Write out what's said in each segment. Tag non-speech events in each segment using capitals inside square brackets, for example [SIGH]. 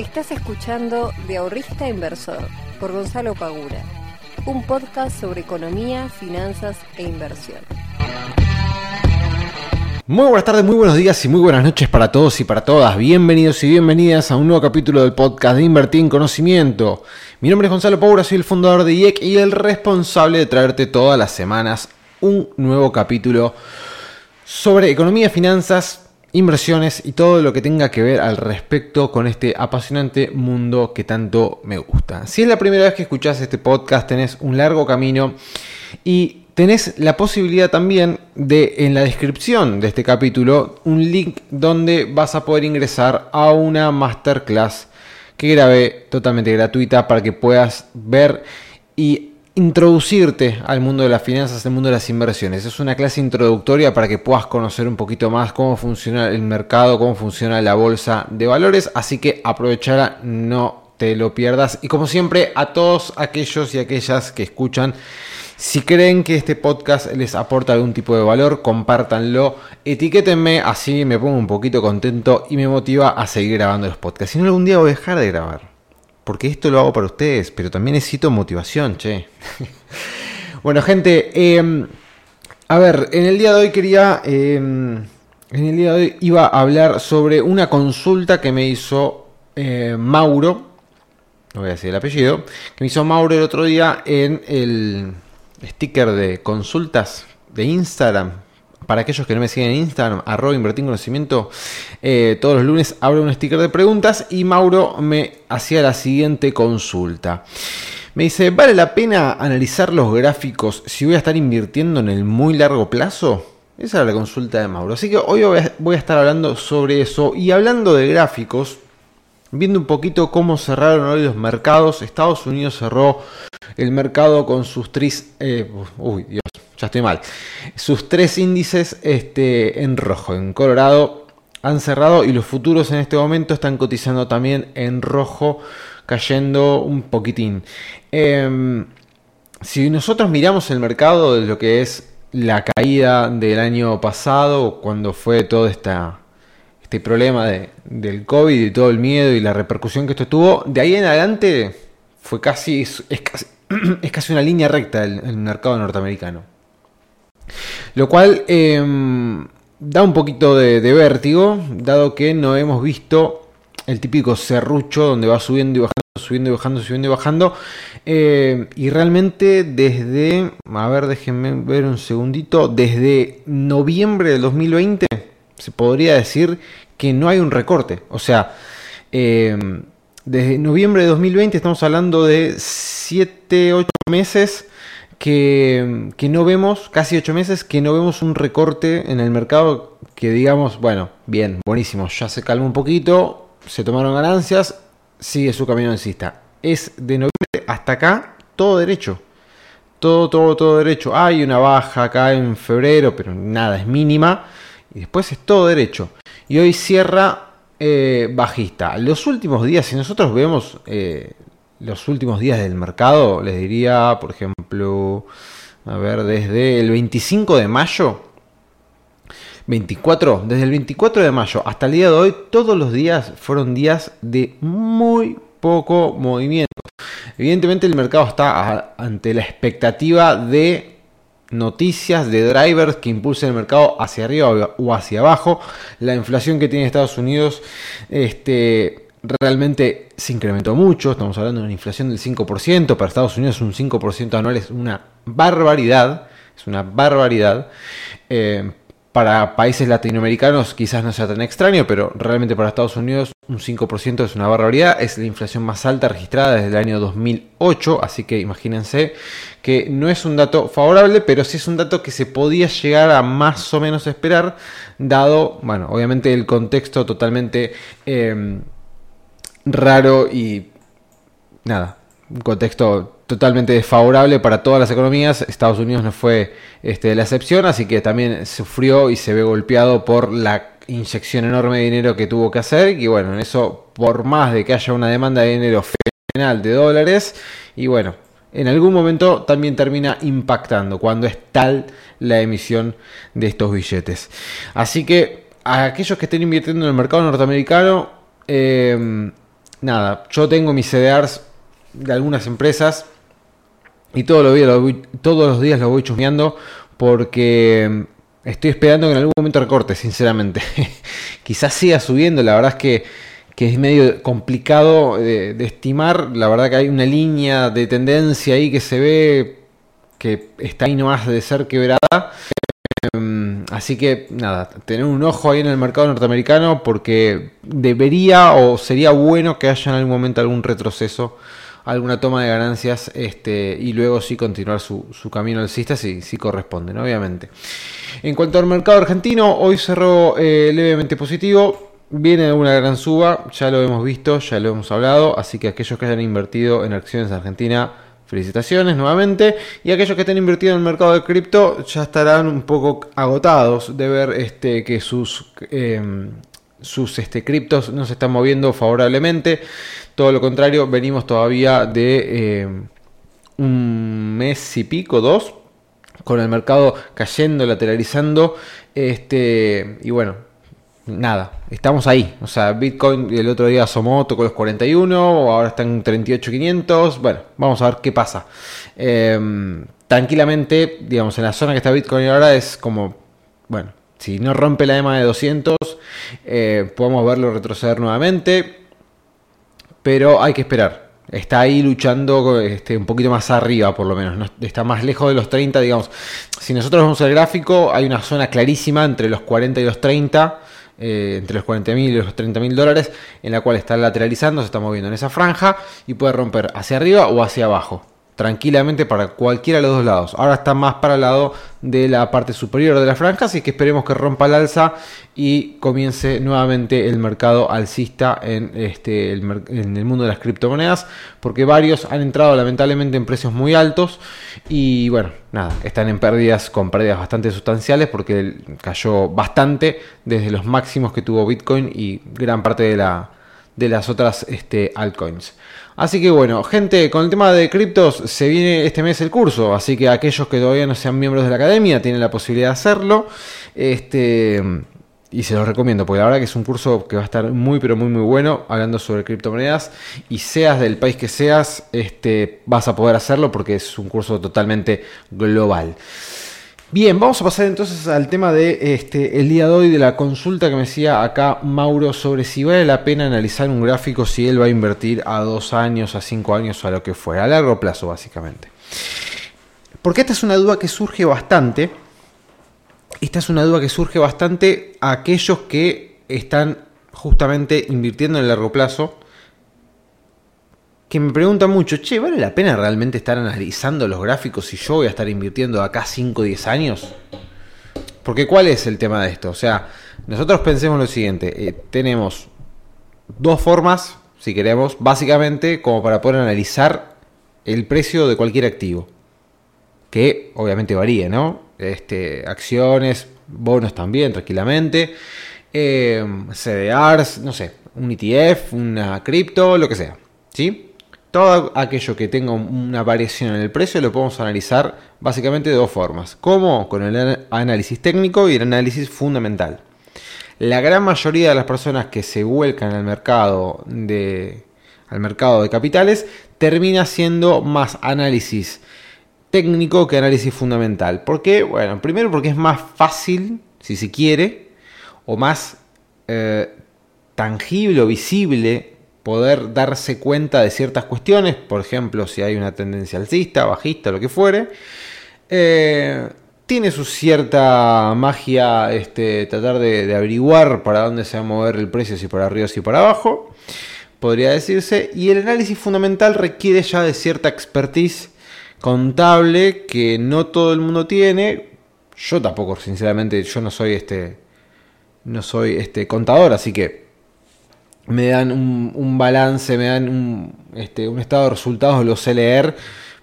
Estás escuchando De Ahorrista Inversor por Gonzalo Pagura, un podcast sobre economía, finanzas e inversión. Muy buenas tardes, muy buenos días y muy buenas noches para todos y para todas. Bienvenidos y bienvenidas a un nuevo capítulo del podcast de Invertir en Conocimiento. Mi nombre es Gonzalo Pagura, soy el fundador de IEC y el responsable de traerte todas las semanas un nuevo capítulo sobre economía, finanzas, inversiones y todo lo que tenga que ver al respecto con este apasionante mundo que tanto me gusta. Si es la primera vez que escuchas este podcast, tenés un largo camino y tenés la posibilidad también de en la descripción de este capítulo un link donde vas a poder ingresar a una masterclass que grabé totalmente gratuita para que puedas ver y introducirte al mundo de las finanzas, al mundo de las inversiones. Es una clase introductoria para que puedas conocer un poquito más cómo funciona el mercado, cómo funciona la bolsa de valores, así que aprovechala, no te lo pierdas. Y como siempre, a todos aquellos y aquellas que escuchan, si creen que este podcast les aporta algún tipo de valor, compártanlo, etiquétenme, así me pongo un poquito contento y me motiva a seguir grabando los podcasts. Si no, algún día voy a dejar de grabar porque esto lo hago para ustedes, pero también necesito motivación, che. [LAUGHS] bueno, gente, em, a ver, en el día de hoy quería, em, en el día de hoy iba a hablar sobre una consulta que me hizo eh, Mauro, no voy a decir el apellido, que me hizo Mauro el otro día en el sticker de consultas de Instagram, para aquellos que no me siguen en Instagram, arroba invertir conocimiento, eh, todos los lunes abro un sticker de preguntas y Mauro me hacía la siguiente consulta. Me dice, ¿vale la pena analizar los gráficos si voy a estar invirtiendo en el muy largo plazo? Esa era la consulta de Mauro. Así que hoy voy a estar hablando sobre eso y hablando de gráficos, viendo un poquito cómo cerraron hoy los mercados. Estados Unidos cerró el mercado con sus tres... Eh, uy, Dios, ya estoy mal. Sus tres índices este, en rojo, en colorado, han cerrado y los futuros en este momento están cotizando también en rojo, cayendo un poquitín. Em, si nosotros miramos el mercado de lo que es la caída del año pasado, cuando fue todo esta, este problema de, del COVID y todo el miedo y la repercusión que esto tuvo, de ahí en adelante fue casi, es, [CLEARS THROAT] casi, una línea recta el mercado norteamericano. Lo cual em, da un poquito de, vértigo, dado que no hemos visto el típico serrucho donde va subiendo y bajando, subiendo y bajando, subiendo y bajando. Em, y realmente desde, a ver, déjenme ver un segundito, desde noviembre del 2020 se podría decir que no hay un recorte. O sea, em, desde noviembre de 2020 estamos hablando de 7, 8 meses que, no vemos, casi ocho meses, que no vemos un recorte en el mercado que digamos, bueno, bien, buenísimo, ya se calma un poquito, se tomaron ganancias, sigue su camino alcista. Es de noviembre hasta acá todo derecho. Todo, todo, todo derecho. Hay una baja acá en febrero, pero nada, es mínima. Y después es todo derecho. Y hoy cierra eh, bajista. Los últimos días, si nosotros vemos eh, los últimos días del mercado, les diría, por ejemplo, a ver, desde el 25 de mayo, 24, desde el 24 de mayo hasta el día de hoy, todos los días fueron días de muy poco movimiento. Evidentemente el mercado está ante la expectativa de noticias de drivers que impulsen el mercado hacia arriba o hacia abajo. La inflación que tiene Estados Unidos este, realmente se incrementó mucho, estamos hablando de una inflación del 5%, para Estados Unidos un 5% anual es una barbaridad, es una barbaridad. Eh, para países latinoamericanos quizás no sea tan extraño, pero realmente para Estados Unidos un 5% es una barbaridad, es la inflación más alta registrada desde el año 2008, así que imagínense que no es un dato favorable, pero sí es un dato que se podía llegar a más o menos esperar, dado, bueno, obviamente el contexto totalmente... Eh, raro y nada, un contexto totalmente desfavorable para todas las economías. Estados Unidos no fue este, la excepción, así que también sufrió y se ve golpeado por la inyección enorme de dinero que tuvo que hacer. Y bueno, en eso, por más de que haya una demanda de dinero fenomenal de dólares, y bueno, en algún momento también termina impactando cuando es tal la emisión de estos billetes. Así que a aquellos que estén invirtiendo en el mercado norteamericano, eh, nada, yo tengo mis CDRs de algunas empresas y todos los días lo voy, todos los días lo voy chusmeando porque estoy esperando que en algún momento recorte, sinceramente. [LAUGHS] Quizás siga subiendo, la verdad es que, es medio complicado de, estimar, la verdad que hay una línea de tendencia ahí que se ve que está ahí nomás de ser quebrada. Em, así que nada, tener un ojo ahí en el mercado norteamericano porque debería o sería bueno que haya en algún momento algún retroceso alguna toma de ganancias este, y luego sí continuar su, camino alcista si, si corresponde, obviamente. En cuanto al mercado argentino, hoy cerró eh, levemente positivo. Viene una gran suba, ya lo hemos visto, ya lo hemos hablado, así que aquellos que hayan invertido en acciones de Argentina, felicitaciones nuevamente. Y aquellos que estén invertido en el mercado de cripto ya estarán un poco agotados de ver este, que sus, em, sus este, criptos no se están moviendo favorablemente. Todo lo contrario, venimos todavía de eh, un mes y pico, dos, con el mercado cayendo, lateralizando. Este, y bueno, nada, estamos ahí. O sea, Bitcoin el otro día asomó, tocó los 41, ahora está en 38.500. Bueno, vamos a ver qué pasa. Em, tranquilamente, digamos, en la zona que está Bitcoin ahora es como, bueno, si no rompe la EMA de 200, eh, podemos verlo retroceder nuevamente pero hay que esperar. Está ahí luchando este, un poquito más arriba, por lo menos. está más lejos de los 30, digamos. Si nosotros vemos el gráfico, hay una zona clarísima entre los 40 y los 30, eh, entre los 40 mil y los 30 mil dólares, en la cual está lateralizando, se está moviendo en esa franja y puede romper hacia arriba o hacia abajo tranquilamente para cualquiera de los dos lados. Ahora está más para el lado de la parte superior de la franja, así que esperemos que rompa el alza y comience nuevamente el mercado alcista en, este, el, en el mundo de las criptomonedas, porque varios han entrado lamentablemente en precios muy altos y bueno, nada, están en pérdidas con pérdidas bastante sustanciales porque cayó bastante desde los máximos que tuvo Bitcoin y gran parte de, la, de las otras este, altcoins. Así que bueno, gente, con el tema de criptos se viene este mes el curso, así que aquellos que todavía no sean miembros de la academia tienen la posibilidad de hacerlo. Este, y se los recomiendo, porque la verdad que es un curso que va a estar muy pero muy muy bueno, hablando sobre criptomonedas. Y seas del país que seas, este, vas a poder hacerlo porque es un curso totalmente global. Bien, vamos a pasar entonces al tema de este el día de hoy de la consulta que me decía acá Mauro sobre si vale la pena analizar un gráfico si él va a invertir a dos años, a cinco años, a lo que fuera, a largo plazo básicamente. Porque esta es una duda que surge bastante. Esta es una duda que surge bastante a aquellos que están justamente invirtiendo en el largo plazo que me pregunta mucho, che, ¿vale la pena realmente estar analizando los gráficos si yo voy a estar invirtiendo acá 5 o 10 años? Porque ¿cuál es el tema de esto? O sea, nosotros pensemos lo siguiente, eh, tenemos dos formas, si queremos, básicamente como para poder analizar el precio de cualquier activo, que obviamente varía, ¿no? Este, acciones, bonos también, tranquilamente, eh, CDRs, no sé, un ETF, una cripto, lo que sea, ¿sí? Todo aquello que tenga una variación en el precio lo podemos analizar básicamente de dos formas. Como con el análisis técnico y el análisis fundamental. La gran mayoría de las personas que se vuelcan al mercado de, al mercado de capitales termina siendo más análisis técnico que análisis fundamental. ¿Por qué? Bueno, primero porque es más fácil, si se quiere, o más eh, tangible o visible poder darse cuenta de ciertas cuestiones, por ejemplo, si hay una tendencia alcista, bajista, lo que fuere. Eh, tiene su cierta magia este, tratar de, averiguar para dónde se va a mover el precio, si por arriba o si por abajo, podría decirse. Y el análisis fundamental requiere ya de cierta expertise contable que no todo el mundo tiene. Yo tampoco, sinceramente, yo no soy este, no soy este contador, así que me dan un, balance, me dan un, este, un estado de resultados, lo sé leer,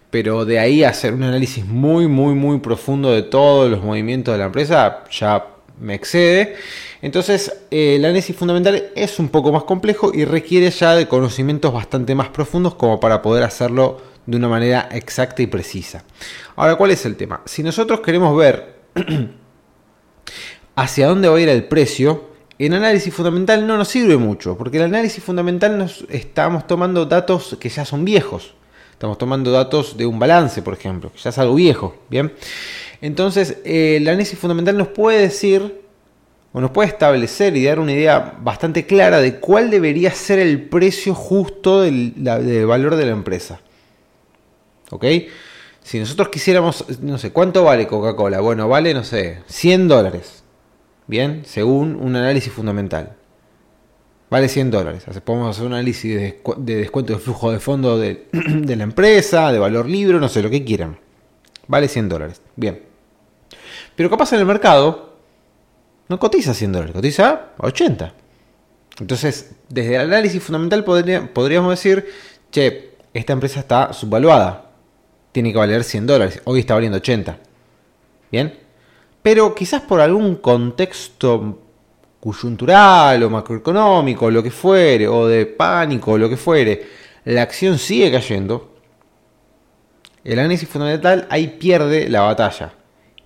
pero de ahí hacer un análisis muy, muy, muy profundo de todos los movimientos de la empresa ya me excede. Entonces, eh, el análisis fundamental es un poco más complejo y requiere ya de conocimientos bastante más profundos como para poder hacerlo de una manera exacta y precisa. Ahora, ¿cuál es el tema? Si nosotros queremos ver [CLEARS THROAT] hacia dónde va a ir el precio, en análisis fundamental no nos sirve mucho, porque el análisis fundamental nos estamos tomando datos que ya son viejos. Estamos tomando datos de un balance, por ejemplo, que ya es algo viejo, ¿bien? Entonces, eh, el análisis fundamental nos puede decir, o nos puede establecer y dar una idea bastante clara de cuál debería ser el precio justo del, valor de la empresa. ¿Ok? Si nosotros quisiéramos, no sé, ¿cuánto vale Coca-Cola? Bueno, vale, no sé, 100 dólares. Bien, según un análisis fundamental. Vale 100 dólares. podemos hacer un análisis de, descuento de flujo de fondo [CLEARS THROAT] de, la empresa, de valor libre, no sé, lo que quieran. Vale 100 dólares. Bien. Pero capaz en el mercado no cotiza 100 dólares, cotiza 80. Entonces, desde el análisis fundamental podríamos decir, che, esta empresa está subvaluada. Tiene que valer 100 dólares. Hoy está valiendo 80. Bien pero quizás por algún contexto coyuntural o macroeconómico, lo que fuere, o de pánico, lo que fuere, la acción sigue cayendo, el análisis fundamental ahí pierde la batalla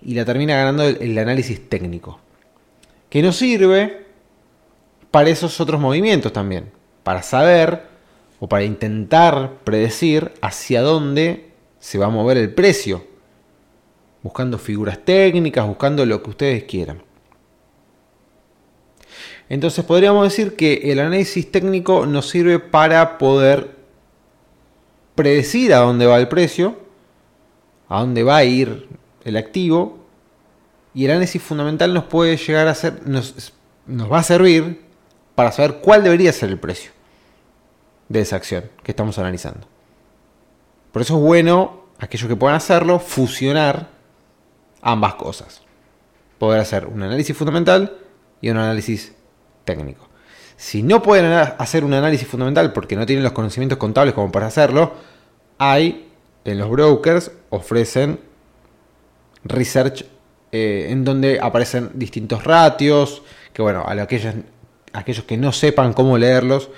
y la termina ganando el, análisis técnico, que nos sirve para esos otros movimientos también, para saber o para intentar predecir hacia dónde se va a mover el precio buscando figuras técnicas, buscando lo que ustedes quieran. Entonces podríamos decir que el análisis técnico nos sirve para poder predecir a dónde va el precio, a dónde va a ir el activo, y el análisis fundamental nos puede llegar a ser, nos, va a servir para saber cuál debería ser el precio de esa acción que estamos analizando. Por eso es bueno, aquellos que puedan hacerlo, fusionar ambas cosas. Poder hacer un análisis fundamental y un análisis técnico. Si no pueden hacer un análisis fundamental porque no tienen los conocimientos contables como para hacerlo, hay en los brokers ofrecen research eh, en donde aparecen distintos ratios, que bueno, a aquellos, aquellos que no sepan cómo leerlos,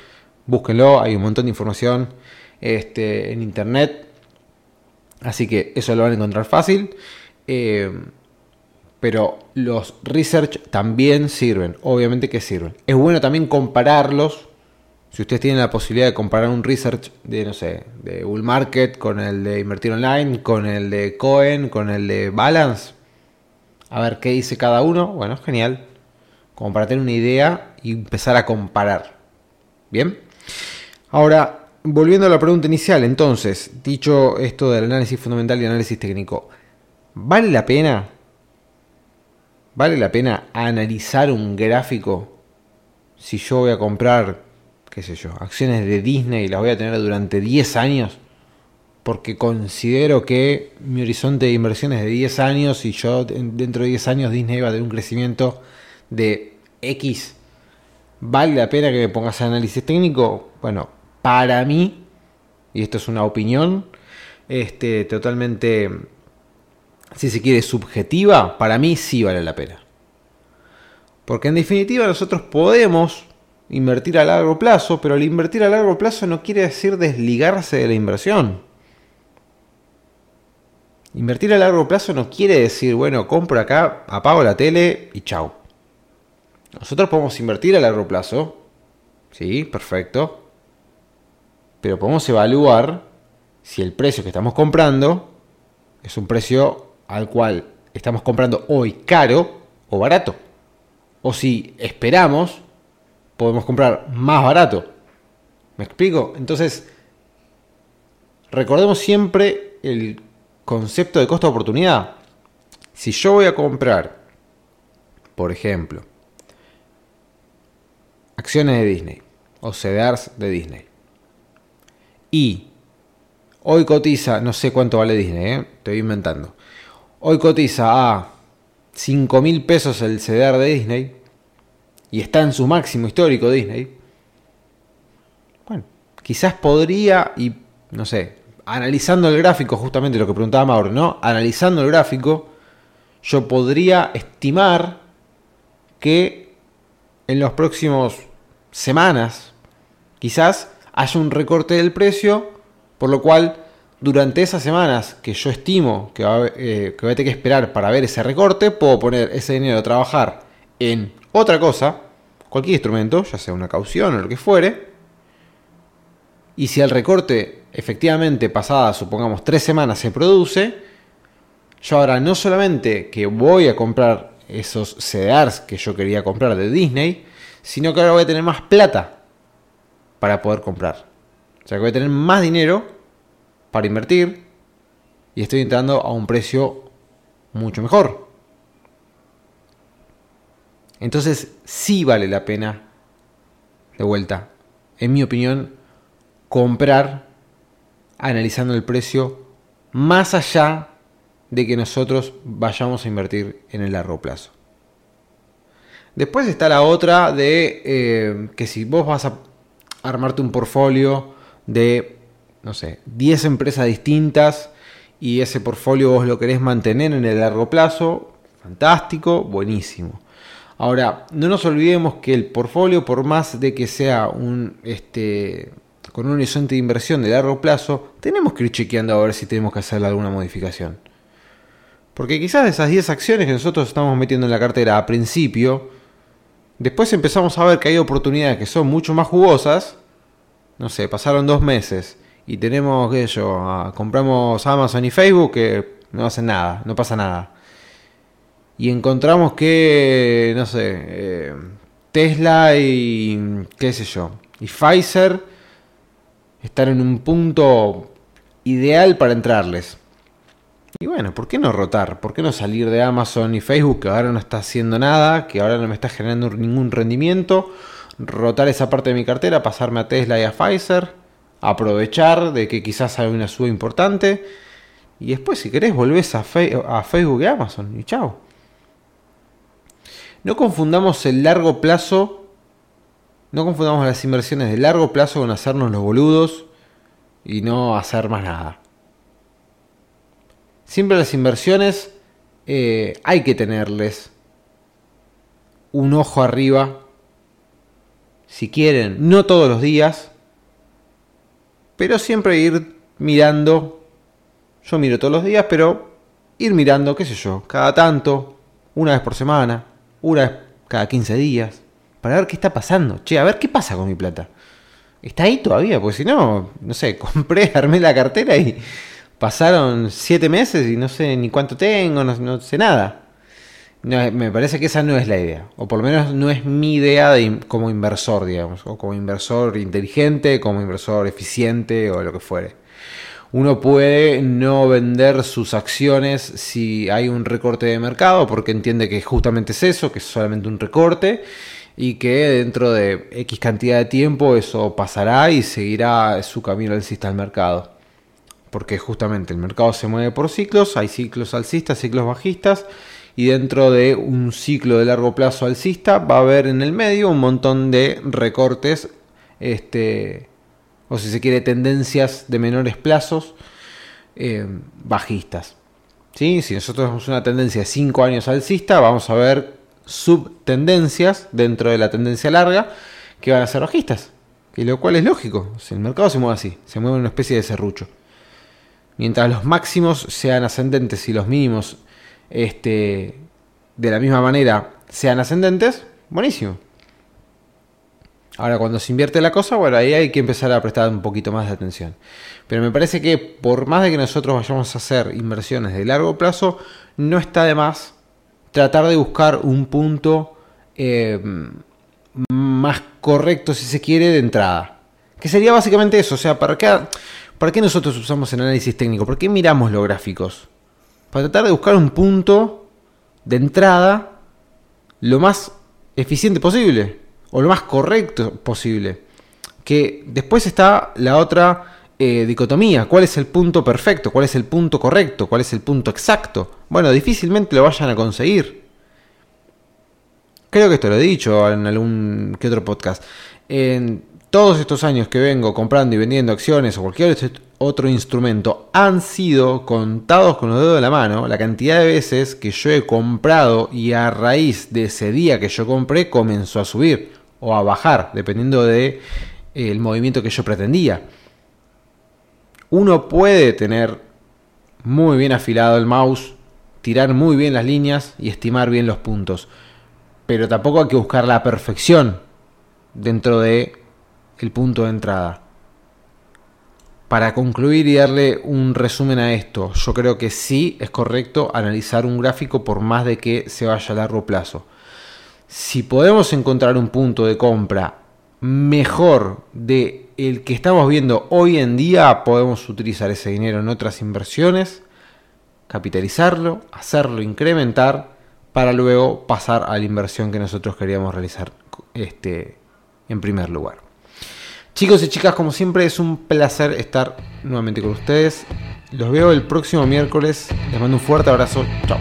búsquenlo, hay un montón de información este, en internet, así que eso lo van a encontrar fácil. Eh, pero los research también sirven, obviamente que sirven. Es bueno también compararlos. Si ustedes tienen la posibilidad de comparar un research de, no sé, de Bull Market con el de Invertir Online, con el de Cohen, con el de Balance, a ver qué dice cada uno, bueno, genial. Como para tener una idea y empezar a comparar. Bien. Ahora, volviendo a la pregunta inicial, entonces, dicho esto del análisis fundamental y análisis técnico, ¿Vale la pena? ¿Vale la pena analizar un gráfico si yo voy a comprar, qué sé yo, acciones de Disney y las voy a tener durante 10 años? Porque considero que mi horizonte de inversión es de 10 años y yo dentro de 10 años Disney va a tener un crecimiento de X. ¿Vale la pena que me pongas análisis técnico? Bueno, para mí, y esto es una opinión, este, totalmente si se quiere, subjetiva, para mí sí vale la pena. Porque en definitiva nosotros podemos invertir a largo plazo, pero el invertir a largo plazo no quiere decir desligarse de la inversión. Invertir a largo plazo no quiere decir, bueno, compro acá, apago la tele y chao. Nosotros podemos invertir a largo plazo, sí, perfecto, pero podemos evaluar si el precio que estamos comprando es un precio al cual estamos comprando hoy caro o barato. O si esperamos, podemos comprar más barato. ¿Me explico? Entonces, recordemos siempre el concepto de costo de oportunidad. Si yo voy a comprar, por ejemplo, acciones de Disney o CDRs de Disney y hoy cotiza, no sé cuánto vale Disney, ¿eh? estoy inventando, Hoy cotiza a 5 mil pesos el CDR de Disney y está en su máximo histórico Disney. Bueno, quizás podría, y no sé, analizando el gráfico, justamente lo que preguntaba Mauro, ¿no? Analizando el gráfico, yo podría estimar que en los próximos semanas, quizás haya un recorte del precio, por lo cual durante esas semanas que yo estimo que, va, eh, que a tener que esperar para ver ese recorte, puedo poner ese dinero a trabajar en otra cosa, cualquier instrumento, ya sea una caución o lo que fuere, y si el recorte efectivamente pasada, supongamos, tres semanas se produce, yo ahora no solamente que voy a comprar esos CDRs que yo quería comprar de Disney, sino que ahora voy a tener más plata para poder comprar. O sea que voy a tener más dinero para invertir y estoy entrando a un precio mucho mejor. Entonces sí vale la pena, de vuelta, en mi opinión, comprar analizando el precio más allá de que nosotros vayamos a invertir en el largo plazo. Después está la otra de eh, que si vos vas a armarte un portfolio de, no sé, 10 empresas distintas y ese portfolio vos lo querés mantener en el largo plazo, fantástico, buenísimo. Ahora, no nos olvidemos que el portfolio, por más de que sea un, este, con un horizonte de inversión de largo plazo, tenemos que ir chequeando a ver si tenemos que hacerle alguna modificación. Porque quizás de esas 10 acciones que nosotros estamos metiendo en la cartera a principio, después empezamos a ver que hay oportunidades que son mucho más jugosas. No sé, pasaron dos meses y tenemos, qué yo, compramos Amazon y Facebook que no hacen nada, no pasa nada. Y encontramos que, no sé, eh, Tesla y, qué sé yo, y Pfizer están en un punto ideal para entrarles. Y bueno, ¿por qué no rotar? ¿Por qué no salir de Amazon y Facebook que ahora no está haciendo nada, que ahora no me está generando ningún rendimiento? Rotar esa parte de mi cartera, pasarme a Tesla y a Pfizer, aprovechar de que quizás hay una suba importante. Y después, si querés, volvés a, Facebook y Amazon y chao. No confundamos el largo plazo, no confundamos las inversiones de largo plazo con hacernos los boludos y no hacer más nada. Siempre las inversiones eh, hay que tenerles un ojo arriba. Si quieren, no todos los días, pero siempre ir mirando. Yo miro todos los días, pero ir mirando, qué sé yo, cada tanto, una vez por semana, una vez cada 15 días, para ver qué está pasando. Che, a ver qué pasa con mi plata. Está ahí todavía, porque si no, no sé, [LAUGHS] compré, armé la cartera y pasaron 7 meses y no sé ni cuánto tengo, no, sé nada. Me parece que esa no es la idea, o por lo menos no es mi idea de, como inversor, digamos, o como inversor inteligente, como inversor eficiente o lo que fuere. Uno puede no vender sus acciones si hay un recorte de mercado porque entiende que justamente es eso, que es solamente un recorte y que dentro de X cantidad de tiempo eso pasará y seguirá su camino alcista al mercado. Porque justamente el mercado se mueve por ciclos, hay ciclos alcistas, ciclos bajistas y dentro de un ciclo de largo plazo alcista va a haber en el medio un montón de recortes este, o si se quiere, tendencias de menores plazos eh, bajistas. ¿Sí? Si nosotros tenemos una tendencia de 5 años alcista, vamos a ver subtendencias dentro de la tendencia larga que van a ser bajistas. Y lo cual es lógico. Si el mercado se mueve así, se mueve en una especie de serrucho. Mientras los máximos sean ascendentes y los mínimos este, de la misma manera sean ascendentes, buenísimo. Ahora, cuando se invierte la cosa, bueno, ahí hay que empezar a prestar un poquito más de atención. Pero me parece que por más de que nosotros vayamos a hacer inversiones de largo plazo, no está de más tratar de buscar un punto eh, más correcto, si se quiere, de entrada. Que sería básicamente eso. O sea, ¿para qué, ¿para qué nosotros usamos el análisis técnico? ¿Por qué miramos los gráficos? Para tratar de buscar un punto de entrada lo más eficiente posible o lo más correcto posible. Que después está la otra eh, dicotomía, cuál es el punto perfecto, cuál es el punto correcto, cuál es el punto exacto. Bueno, difícilmente lo vayan a conseguir. Creo que esto lo he dicho en algún que otro podcast. Todos estos años que vengo comprando y vendiendo acciones o cualquier otro instrumento han sido contados con los dedos de la mano la cantidad de veces que yo he comprado y a raíz de ese día que yo compré comenzó a subir o a bajar, dependiendo de eh, el movimiento que yo pretendía. Uno puede tener muy bien afilado el mouse, tirar muy bien las líneas y estimar bien los puntos, pero tampoco hay que buscar la perfección dentro de el punto de entrada. Para concluir y darle un resumen a esto, yo creo que sí es correcto analizar un gráfico por más de que se vaya a largo plazo. Si podemos encontrar un punto de compra mejor de el que estamos viendo hoy en día, podemos utilizar ese dinero en otras inversiones, capitalizarlo, hacerlo incrementar para luego pasar a la inversión que nosotros queríamos realizar este, en primer lugar. Chicos y chicas, como siempre es un placer estar nuevamente con ustedes. Los veo el próximo miércoles. Les mando un fuerte abrazo. Chao.